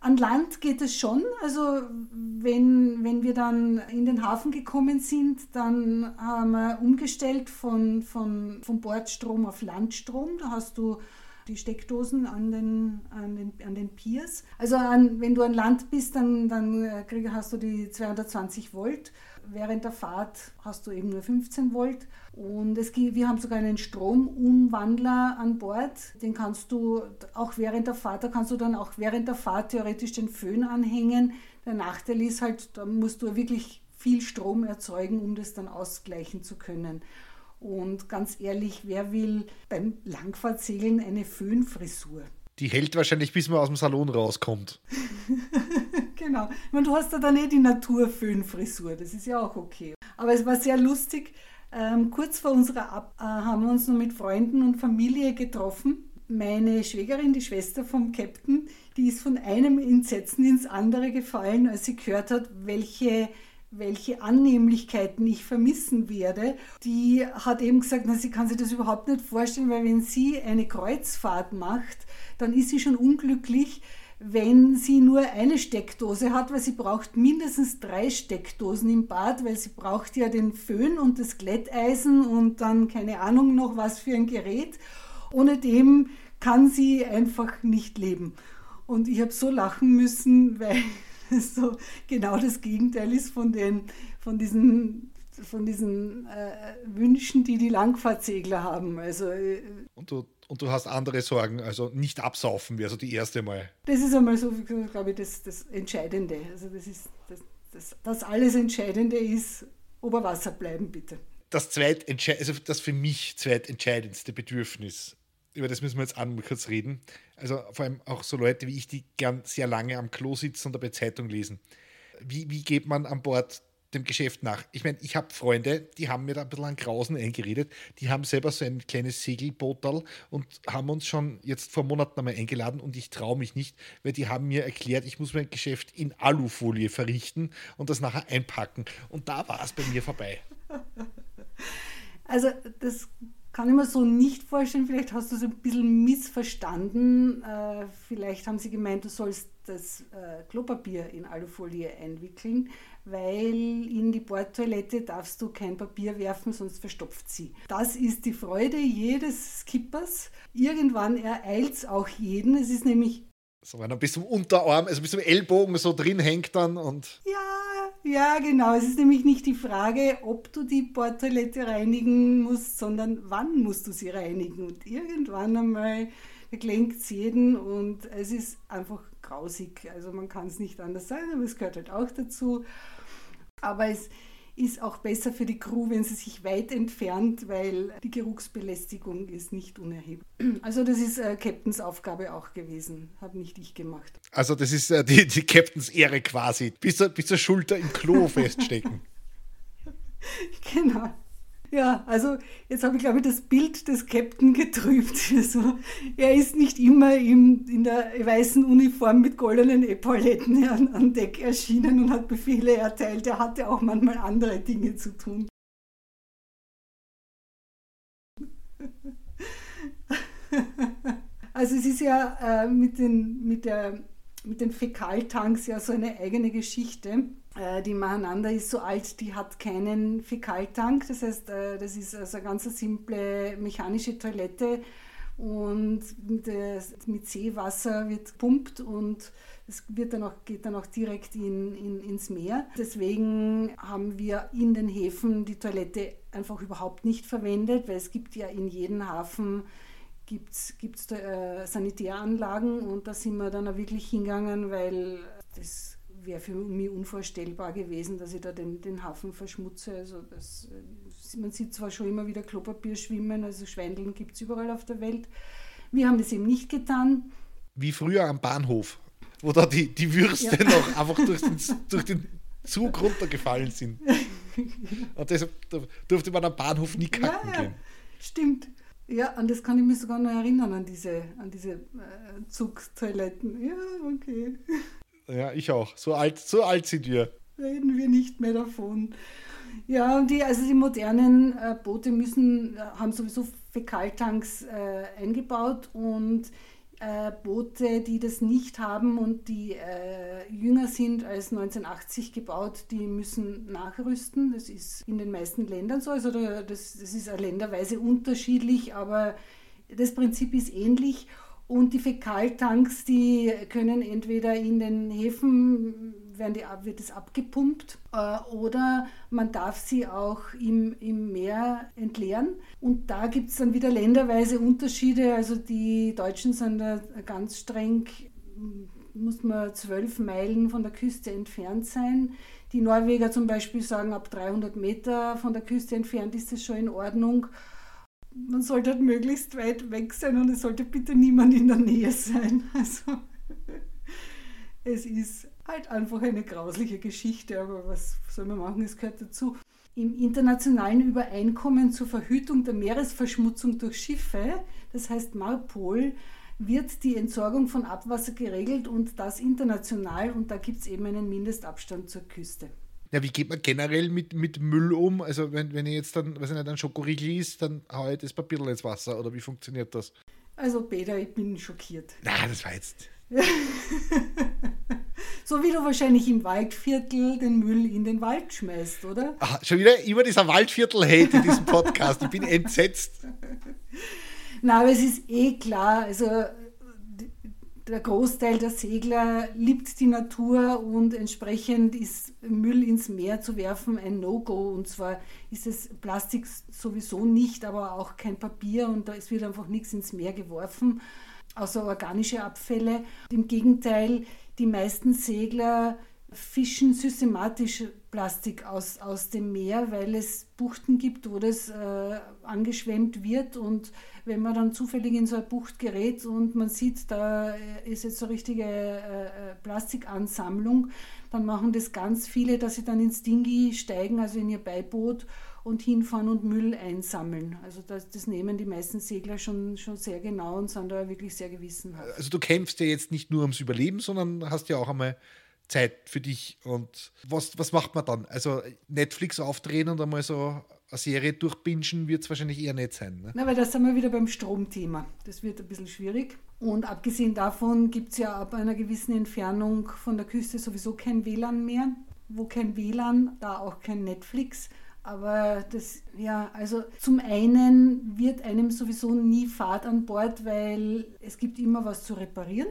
an Land geht es schon. Also wenn, wenn wir dann in den Hafen gekommen sind, dann haben wir umgestellt von, von, von Bordstrom auf Landstrom. Da hast du die Steckdosen an den, an den, an den Piers. Also an, wenn du an Land bist, dann, dann äh, krieg, hast du die 220 Volt. Während der Fahrt hast du eben nur 15 Volt. Und es wir haben sogar einen Stromumwandler an Bord. Den kannst du auch während der Fahrt, da kannst du dann auch während der Fahrt theoretisch den Föhn anhängen. Der Nachteil ist halt, da musst du wirklich viel Strom erzeugen, um das dann ausgleichen zu können. Und ganz ehrlich, wer will beim Langfahrtsegeln eine Föhnfrisur? Die hält wahrscheinlich, bis man aus dem Salon rauskommt. genau. Und du hast ja dann eh die Naturföhnfrisur, das ist ja auch okay. Aber es war sehr lustig. Ähm, kurz vor unserer Ab äh, haben wir uns nur mit Freunden und Familie getroffen. Meine Schwägerin, die Schwester vom Captain, die ist von einem Entsetzen ins andere gefallen, als sie gehört hat, welche welche Annehmlichkeiten ich vermissen werde. Die hat eben gesagt, na, sie kann sich das überhaupt nicht vorstellen, weil wenn sie eine Kreuzfahrt macht, dann ist sie schon unglücklich, wenn sie nur eine Steckdose hat, weil sie braucht mindestens drei Steckdosen im Bad, weil sie braucht ja den Föhn und das Glätteisen und dann keine Ahnung noch was für ein Gerät. Ohne dem kann sie einfach nicht leben. Und ich habe so lachen müssen, weil so genau das Gegenteil ist von, den, von diesen, von diesen äh, Wünschen, die die Langfahrtsegler haben. Also, äh, und, du, und du hast andere Sorgen, also nicht absaufen wäre so die erste Mal. Das ist einmal so, glaube ich, das, das Entscheidende. Also das ist das, das, das alles Entscheidende ist, ober Wasser bleiben, bitte. Das also das für mich zweitentscheidendste Bedürfnis über das müssen wir jetzt an kurz reden. Also vor allem auch so Leute wie ich, die gern sehr lange am Klo sitzen und dabei Zeitung lesen. Wie, wie geht man an Bord dem Geschäft nach? Ich meine, ich habe Freunde, die haben mir da ein bisschen an Grausen eingeredet. Die haben selber so ein kleines Segelbootal und haben uns schon jetzt vor Monaten einmal eingeladen und ich traue mich nicht, weil die haben mir erklärt, ich muss mein Geschäft in Alufolie verrichten und das nachher einpacken. Und da war es bei mir vorbei. Also das kann ich mir so nicht vorstellen. Vielleicht hast du es ein bisschen missverstanden. Äh, vielleicht haben sie gemeint, du sollst das äh, Klopapier in Alufolie einwickeln, weil in die Bordtoilette darfst du kein Papier werfen, sonst verstopft sie. Das ist die Freude jedes Skippers. Irgendwann ereilt es auch jeden. Es ist nämlich so, wenn er bis zum Unterarm, also bis zum Ellbogen so drin hängt dann und. Ja, ja, genau. Es ist nämlich nicht die Frage, ob du die Bordtoilette reinigen musst, sondern wann musst du sie reinigen. Und irgendwann einmal klingt es jeden und es ist einfach grausig. Also man kann es nicht anders sagen, aber es gehört halt auch dazu. Aber es ist auch besser für die Crew, wenn sie sich weit entfernt, weil die Geruchsbelästigung ist nicht unerheblich. Also das ist äh, Captains Aufgabe auch gewesen, habe nicht ich gemacht. Also das ist äh, die, die Captains Ehre quasi, bis, bis zur Schulter im Klo feststecken. genau. Ja, also jetzt habe ich, glaube ich, das Bild des Captain getrübt. Also, er ist nicht immer im, in der weißen Uniform mit goldenen Epauletten an, an Deck erschienen und hat Befehle erteilt. Er hatte auch manchmal andere Dinge zu tun. Also es ist ja äh, mit, den, mit, der, mit den Fäkaltanks ja so eine eigene Geschichte. Äh, die Mahananda ist so alt, die hat keinen Fäkaltank. Das heißt, äh, das ist also eine ganz simple mechanische Toilette und mit Seewasser wird gepumpt und es wird dann auch, geht dann auch direkt in, in, ins Meer. Deswegen haben wir in den Häfen die Toilette einfach überhaupt nicht verwendet, weil es gibt ja in jedem Hafen gibt's, gibt's äh, Sanitäranlagen und da sind wir dann auch wirklich hingegangen, weil das wäre für mich unvorstellbar gewesen, dass ich da den, den Hafen verschmutze. Also das, äh, man sieht zwar schon immer wieder Klopapier schwimmen, also Schweindeln gibt es überall auf der Welt. Wir haben das eben nicht getan. Wie früher am Bahnhof, wo da die, die Würste ja. noch einfach durch den, durch den Zug runtergefallen sind. Und deshalb durfte man am Bahnhof nie kacken ja, ja. gehen. Stimmt. Ja, an das kann ich mich sogar noch erinnern, an diese, an diese äh, Zugtoiletten. Ja, okay. Ja, ich auch. So alt, so alt sind wir. Reden wir nicht mehr davon. Ja, die, also die modernen äh, Boote müssen, äh, haben sowieso Fäkaltanks äh, eingebaut und äh, Boote, die das nicht haben und die äh, jünger sind als 1980 gebaut, die müssen nachrüsten. Das ist in den meisten Ländern so. Also das, das ist länderweise unterschiedlich, aber das Prinzip ist ähnlich und die Fäkaltanks, die können entweder in den Häfen, werden die, wird es abgepumpt, äh, oder man darf sie auch im, im Meer entleeren. Und da gibt es dann wieder länderweise Unterschiede. Also die Deutschen sind da ganz streng, muss man zwölf Meilen von der Küste entfernt sein. Die Norweger zum Beispiel sagen, ab 300 Meter von der Küste entfernt ist das schon in Ordnung man sollte halt möglichst weit weg sein und es sollte bitte niemand in der Nähe sein. Also es ist halt einfach eine grausliche Geschichte, aber was soll man machen, es gehört dazu. Im internationalen Übereinkommen zur Verhütung der Meeresverschmutzung durch Schiffe, das heißt MARPOL, wird die Entsorgung von Abwasser geregelt und das international und da gibt es eben einen Mindestabstand zur Küste. Ja, wie geht man generell mit, mit Müll um? Also wenn, wenn ich jetzt dann, weiß ich nicht, ein Schokoriegel ist, dann haue ich das Papier ins Wasser oder wie funktioniert das? Also Peter, ich bin schockiert. Na, das war jetzt. so wie du wahrscheinlich im Waldviertel den Müll in den Wald schmeißt, oder? Aha, schon wieder immer dieser Waldviertel-Hate in diesem Podcast. ich bin entsetzt. Na, aber es ist eh klar, also der Großteil der Segler liebt die Natur und entsprechend ist Müll ins Meer zu werfen ein No-Go. Und zwar ist es Plastik sowieso nicht, aber auch kein Papier und da wird einfach nichts ins Meer geworfen, außer organische Abfälle. Im Gegenteil, die meisten Segler fischen systematisch Plastik aus, aus dem Meer, weil es Buchten gibt, wo das äh, angeschwemmt wird. Und wenn man dann zufällig in so eine Bucht gerät und man sieht, da ist jetzt so richtige äh, äh, Plastikansammlung, dann machen das ganz viele, dass sie dann ins Dingi steigen, also in ihr Beiboot und hinfahren und Müll einsammeln. Also das, das, nehmen die meisten Segler schon, schon sehr genau und sind da wirklich sehr gewissenhaft. Also du kämpfst ja jetzt nicht nur ums Überleben, sondern hast ja auch einmal Zeit für dich. Und was, was macht man dann? Also Netflix aufdrehen und einmal so eine Serie durchbingen wird es wahrscheinlich eher nicht sein. Ne? Na, weil da sind wir wieder beim Stromthema. Das wird ein bisschen schwierig. Und abgesehen davon gibt es ja ab einer gewissen Entfernung von der Küste sowieso kein WLAN mehr. Wo kein WLAN, da auch kein Netflix. Aber das, ja, also zum einen wird einem sowieso nie Fahrt an Bord, weil es gibt immer was zu reparieren.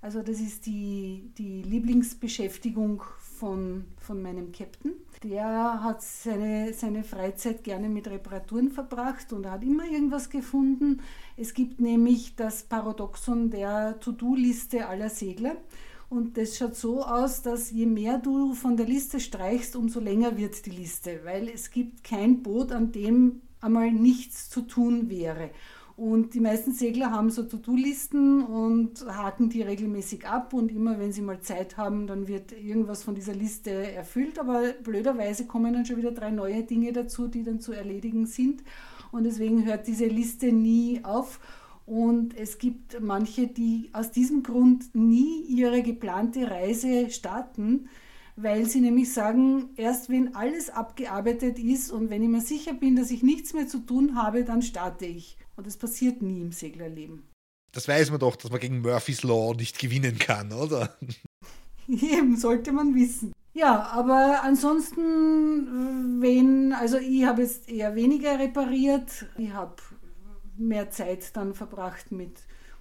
Also das ist die, die Lieblingsbeschäftigung von, von meinem Captain. Der hat seine, seine Freizeit gerne mit Reparaturen verbracht und hat immer irgendwas gefunden. Es gibt nämlich das Paradoxon der To-Do-Liste aller Segler. Und das schaut so aus, dass je mehr du von der Liste streichst, umso länger wird die Liste, weil es gibt kein Boot, an dem einmal nichts zu tun wäre. Und die meisten Segler haben so To-Do-Listen und haken die regelmäßig ab. Und immer wenn sie mal Zeit haben, dann wird irgendwas von dieser Liste erfüllt. Aber blöderweise kommen dann schon wieder drei neue Dinge dazu, die dann zu erledigen sind. Und deswegen hört diese Liste nie auf. Und es gibt manche, die aus diesem Grund nie ihre geplante Reise starten, weil sie nämlich sagen, erst wenn alles abgearbeitet ist und wenn ich mir sicher bin, dass ich nichts mehr zu tun habe, dann starte ich. Und das passiert nie im Seglerleben. Das weiß man doch, dass man gegen Murphy's Law nicht gewinnen kann, oder? Eben, sollte man wissen. Ja, aber ansonsten, wenn, also ich habe jetzt eher weniger repariert. Ich habe mehr Zeit dann verbracht mit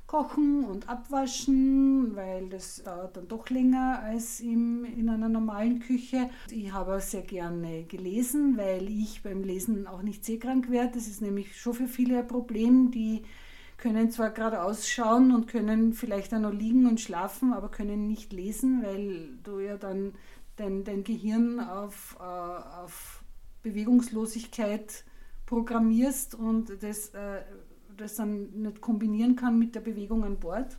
Kochen und Abwaschen, weil das dauert dann doch länger als im, in einer normalen Küche. Ich habe sehr gerne gelesen, weil ich beim Lesen auch nicht seekrank werde. Das ist nämlich schon für viele ein Problem. Die können zwar gerade ausschauen und können vielleicht auch noch liegen und schlafen, aber können nicht lesen, weil du ja dann dein, dein Gehirn auf, äh, auf Bewegungslosigkeit programmierst und das äh, das dann nicht kombinieren kann mit der Bewegung an Bord.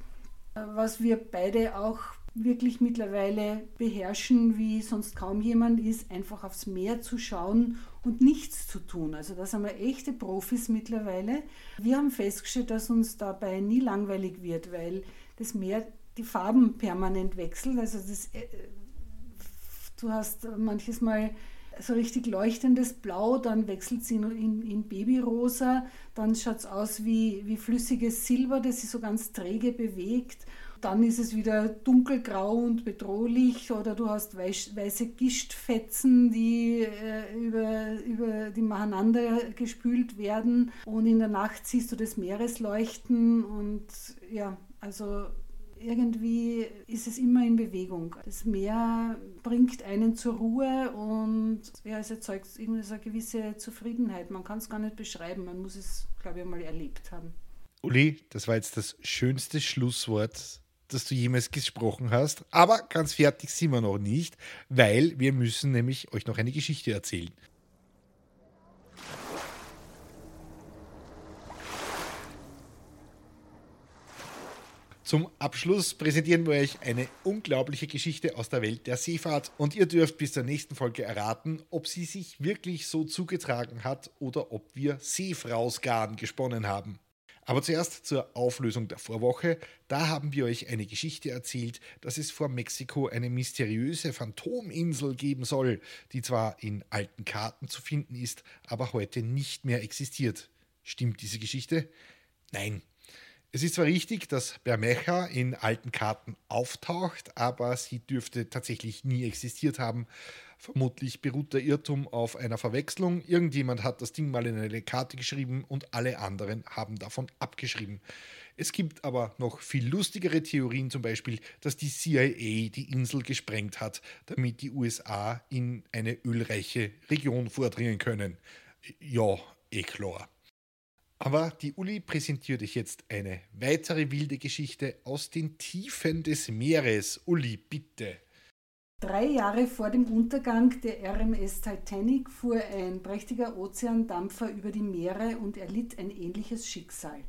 Äh, was wir beide auch wirklich mittlerweile beherrschen, wie sonst kaum jemand ist, einfach aufs Meer zu schauen und nichts zu tun. Also da sind wir echte Profis mittlerweile. Wir haben festgestellt, dass uns dabei nie langweilig wird, weil das Meer die Farben permanent wechselt. Also das, äh, du hast manches Mal so richtig leuchtendes Blau, dann wechselt sie in, in, Babyrosa, dann schaut es aus wie, wie flüssiges Silber, das sich so ganz träge bewegt. Dann ist es wieder dunkelgrau und bedrohlich oder du hast weiß, weiße Gischtfetzen, die äh, über, über die nacheinander gespült werden und in der Nacht siehst du das Meeresleuchten und ja, also irgendwie ist es immer in Bewegung. Das Meer bringt einen zur Ruhe und ja, es erzeugt irgendwie so eine gewisse Zufriedenheit. Man kann es gar nicht beschreiben, man muss es, glaube ich, mal erlebt haben. Uli, das war jetzt das schönste Schlusswort, das du jemals gesprochen hast. Aber ganz fertig sind wir noch nicht, weil wir müssen nämlich euch noch eine Geschichte erzählen. Zum Abschluss präsentieren wir euch eine unglaubliche Geschichte aus der Welt der Seefahrt und ihr dürft bis zur nächsten Folge erraten, ob sie sich wirklich so zugetragen hat oder ob wir Seefrausgarn gesponnen haben. Aber zuerst zur Auflösung der Vorwoche. Da haben wir euch eine Geschichte erzählt, dass es vor Mexiko eine mysteriöse Phantominsel geben soll, die zwar in alten Karten zu finden ist, aber heute nicht mehr existiert. Stimmt diese Geschichte? Nein, es ist zwar richtig, dass Bermeja in alten Karten auftaucht, aber sie dürfte tatsächlich nie existiert haben. Vermutlich beruht der Irrtum auf einer Verwechslung. Irgendjemand hat das Ding mal in eine Karte geschrieben und alle anderen haben davon abgeschrieben. Es gibt aber noch viel lustigere Theorien, zum Beispiel, dass die CIA die Insel gesprengt hat, damit die USA in eine ölreiche Region vordringen können. Ja, eh klar. Aber die Uli präsentiert euch jetzt eine weitere wilde Geschichte aus den Tiefen des Meeres. Uli, bitte. Drei Jahre vor dem Untergang der RMS Titanic fuhr ein prächtiger Ozeandampfer über die Meere und erlitt ein ähnliches Schicksal.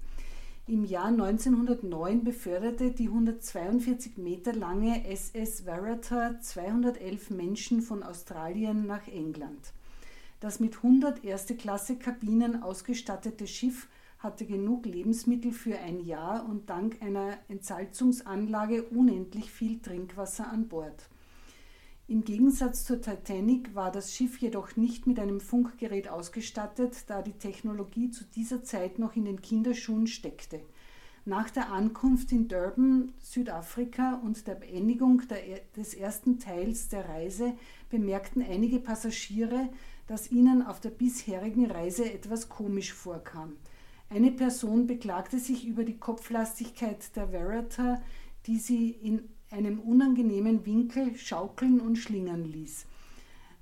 Im Jahr 1909 beförderte die 142 Meter lange SS Verita 211 Menschen von Australien nach England. Das mit 100 Erste-Klasse-Kabinen ausgestattete Schiff hatte genug Lebensmittel für ein Jahr und dank einer Entsalzungsanlage unendlich viel Trinkwasser an Bord. Im Gegensatz zur Titanic war das Schiff jedoch nicht mit einem Funkgerät ausgestattet, da die Technologie zu dieser Zeit noch in den Kinderschuhen steckte. Nach der Ankunft in Durban, Südafrika und der Beendigung der, des ersten Teils der Reise bemerkten einige Passagiere, dass ihnen auf der bisherigen Reise etwas komisch vorkam. Eine Person beklagte sich über die Kopflastigkeit der Verita, die sie in einem unangenehmen Winkel schaukeln und schlingern ließ.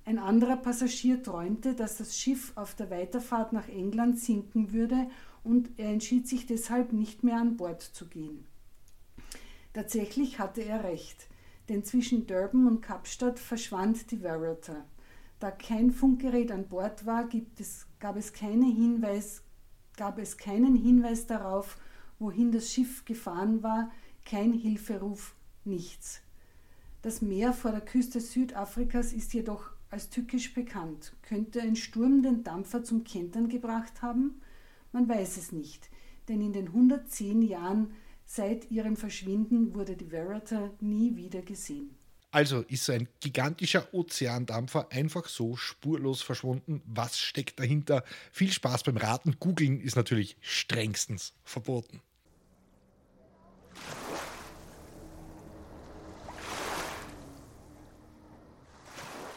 Ein anderer Passagier träumte, dass das Schiff auf der Weiterfahrt nach England sinken würde und er entschied sich deshalb nicht mehr an Bord zu gehen. Tatsächlich hatte er recht, denn zwischen Durban und Kapstadt verschwand die Verita. Da kein Funkgerät an Bord war, es, gab, es Hinweis, gab es keinen Hinweis darauf, wohin das Schiff gefahren war, kein Hilferuf, nichts. Das Meer vor der Küste Südafrikas ist jedoch als tückisch bekannt. Könnte ein Sturm den Dampfer zum Kentern gebracht haben? Man weiß es nicht, denn in den 110 Jahren seit ihrem Verschwinden wurde die Verita nie wieder gesehen. Also ist so ein gigantischer Ozeandampfer einfach so spurlos verschwunden. Was steckt dahinter? Viel Spaß beim Raten. Googeln ist natürlich strengstens verboten.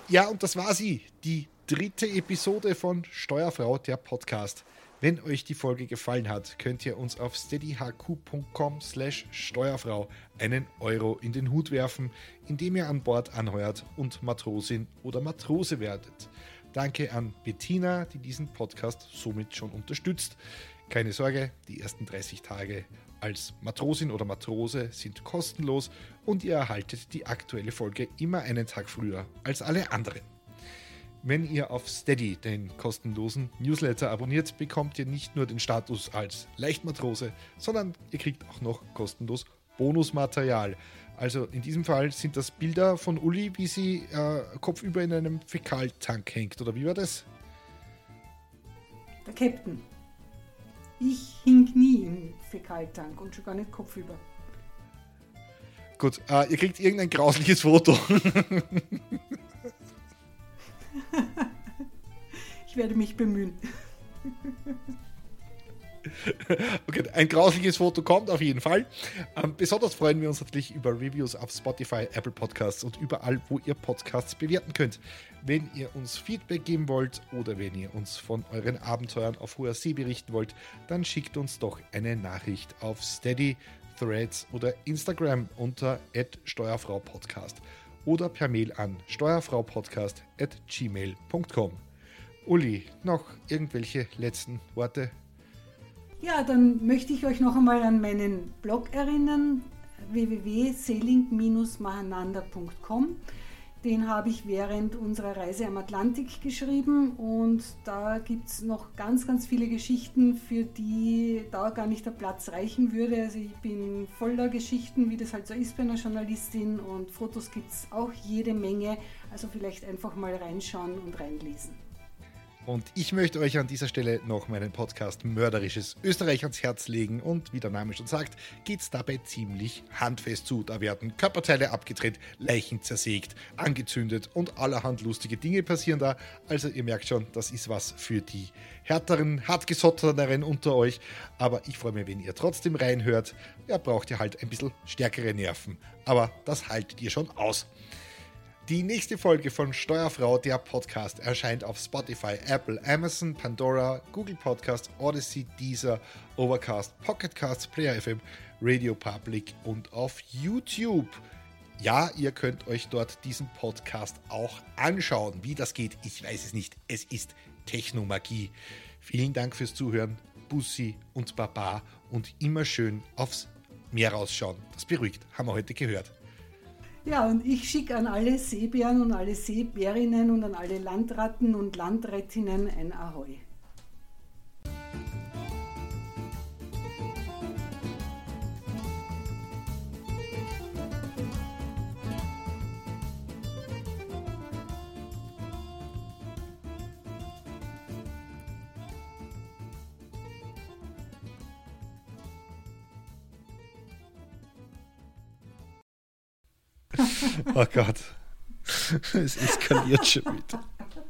Ja, und das war sie, die dritte Episode von Steuerfrau, der Podcast. Wenn euch die Folge gefallen hat, könnt ihr uns auf steadyhq.com slash Steuerfrau einen Euro in den Hut werfen, indem ihr an Bord anheuert und Matrosin oder Matrose werdet. Danke an Bettina, die diesen Podcast somit schon unterstützt. Keine Sorge, die ersten 30 Tage als Matrosin oder Matrose sind kostenlos und ihr erhaltet die aktuelle Folge immer einen Tag früher als alle anderen. Wenn ihr auf Steady den kostenlosen Newsletter abonniert, bekommt ihr nicht nur den Status als Leichtmatrose, sondern ihr kriegt auch noch kostenlos Bonusmaterial. Also in diesem Fall sind das Bilder von Uli, wie sie äh, kopfüber in einem Fäkaltank hängt, oder wie war das? Der Captain. Ich hing nie im Fäkaltank und schon gar nicht kopfüber. Gut, äh, ihr kriegt irgendein grausliches Foto. Ich werde mich bemühen. Okay, ein grausliches Foto kommt auf jeden Fall. Ähm, besonders freuen wir uns natürlich über Reviews auf Spotify, Apple Podcasts und überall, wo ihr Podcasts bewerten könnt. Wenn ihr uns Feedback geben wollt oder wenn ihr uns von euren Abenteuern auf hoher See berichten wollt, dann schickt uns doch eine Nachricht auf Steady, Threads oder Instagram unter steuerfraupodcast oder per Mail an steuerfraupodcast.gmail.com. Uli, noch irgendwelche letzten Worte? Ja, dann möchte ich euch noch einmal an meinen Blog erinnern, www.sailing-mahananda.com. Den habe ich während unserer Reise am Atlantik geschrieben und da gibt es noch ganz, ganz viele Geschichten, für die da gar nicht der Platz reichen würde. Also ich bin voller Geschichten, wie das halt so ist bei einer Journalistin und Fotos gibt es auch jede Menge. Also vielleicht einfach mal reinschauen und reinlesen. Und ich möchte euch an dieser Stelle noch meinen Podcast Mörderisches Österreich ans Herz legen. Und wie der Name schon sagt, geht es dabei ziemlich handfest zu. Da werden Körperteile abgetrennt, Leichen zersägt, angezündet und allerhand lustige Dinge passieren da. Also ihr merkt schon, das ist was für die härteren, hartgesotteneren unter euch. Aber ich freue mich, wenn ihr trotzdem reinhört. Ja, braucht ihr halt ein bisschen stärkere Nerven. Aber das haltet ihr schon aus. Die nächste Folge von Steuerfrau, der Podcast, erscheint auf Spotify, Apple, Amazon, Pandora, Google Podcast, Odyssey, Deezer, Overcast, Pocketcasts, Player FM, Radio Public und auf YouTube. Ja, ihr könnt euch dort diesen Podcast auch anschauen. Wie das geht, ich weiß es nicht. Es ist Technomagie. Vielen Dank fürs Zuhören. Bussi und Baba und immer schön aufs Meer rausschauen. Das beruhigt, haben wir heute gehört. Ja, und ich schicke an alle Seebären und alle Seebärinnen und an alle Landratten und Landrätinnen ein Ahoi. Oh Gott. Es eskaliert schon wieder.